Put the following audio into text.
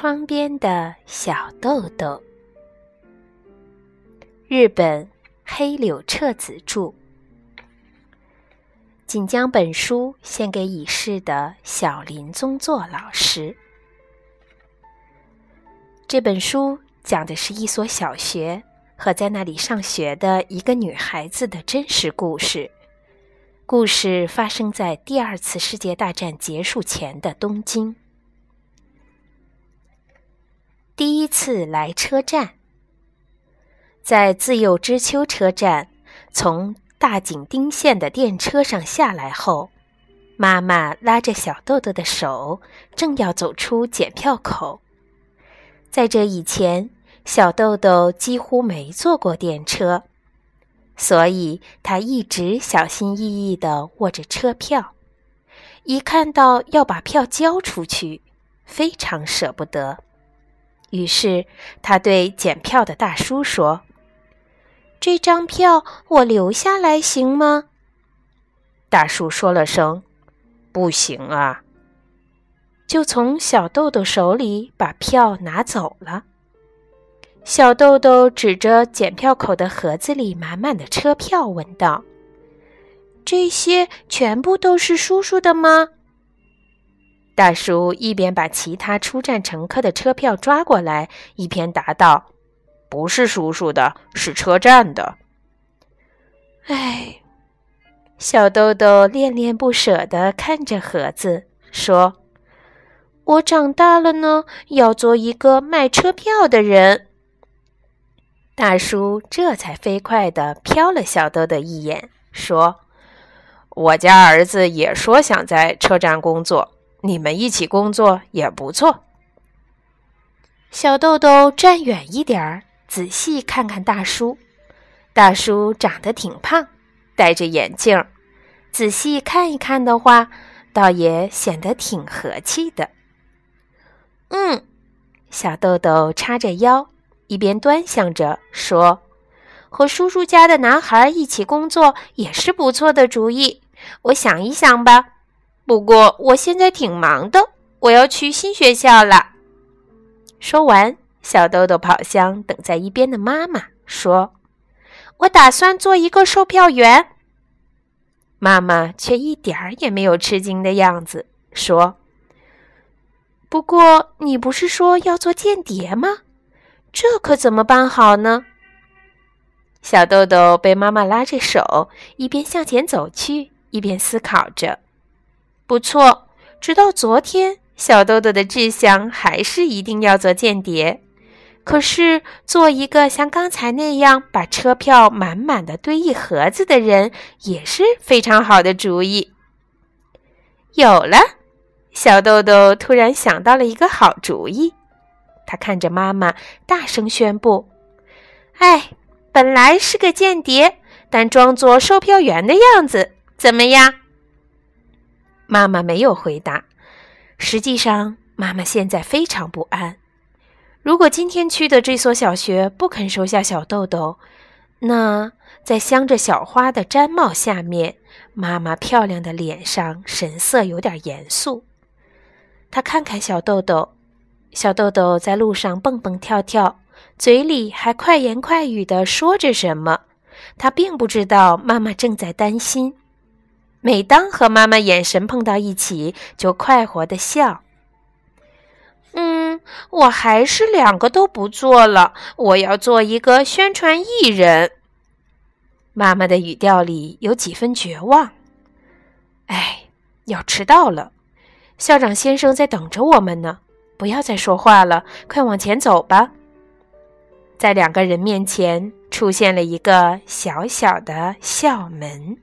窗边的小豆豆，日本黑柳彻子著，仅将本书献给已逝的小林宗作老师。这本书讲的是一所小学和在那里上学的一个女孩子的真实故事。故事发生在第二次世界大战结束前的东京。第一次来车站，在自幼之丘车站，从大井町线的电车上下来后，妈妈拉着小豆豆的手，正要走出检票口。在这以前，小豆豆几乎没坐过电车。所以他一直小心翼翼地握着车票，一看到要把票交出去，非常舍不得。于是他对检票的大叔说：“这张票我留下来行吗？”大叔说了声：“不行啊。”就从小豆豆手里把票拿走了。小豆豆指着检票口的盒子里满满的车票，问道：“这些全部都是叔叔的吗？”大叔一边把其他出站乘客的车票抓过来，一边答道：“不是叔叔的，是车站的。”哎，小豆豆恋恋不舍地看着盒子，说：“我长大了呢，要做一个卖车票的人。”大叔这才飞快地瞟了小豆豆一眼，说：“我家儿子也说想在车站工作，你们一起工作也不错。”小豆豆站远一点儿，仔细看看大叔。大叔长得挺胖，戴着眼镜，仔细看一看的话，倒也显得挺和气的。嗯，小豆豆叉着腰。一边端详着说：“和叔叔家的男孩一起工作也是不错的主意。我想一想吧。不过我现在挺忙的，我要去新学校了。”说完，小豆豆跑向等在一边的妈妈，说：“我打算做一个售票员。”妈妈却一点儿也没有吃惊的样子，说：“不过你不是说要做间谍吗？”这可怎么办好呢？小豆豆被妈妈拉着手，一边向前走去，一边思考着。不错，直到昨天，小豆豆的志向还是一定要做间谍。可是，做一个像刚才那样把车票满满的堆一盒子的人，也是非常好的主意。有了，小豆豆突然想到了一个好主意。他看着妈妈，大声宣布：“哎，本来是个间谍，但装作售票员的样子，怎么样？”妈妈没有回答。实际上，妈妈现在非常不安。如果今天去的这所小学不肯收下小豆豆，那在镶着小花的毡帽下面，妈妈漂亮的脸上神色有点严肃。她看看小豆豆。小豆豆在路上蹦蹦跳跳，嘴里还快言快语地说着什么。他并不知道妈妈正在担心。每当和妈妈眼神碰到一起，就快活的笑。嗯，我还是两个都不做了。我要做一个宣传艺人。妈妈的语调里有几分绝望。哎，要迟到了，校长先生在等着我们呢。不要再说话了，快往前走吧。在两个人面前出现了一个小小的校门。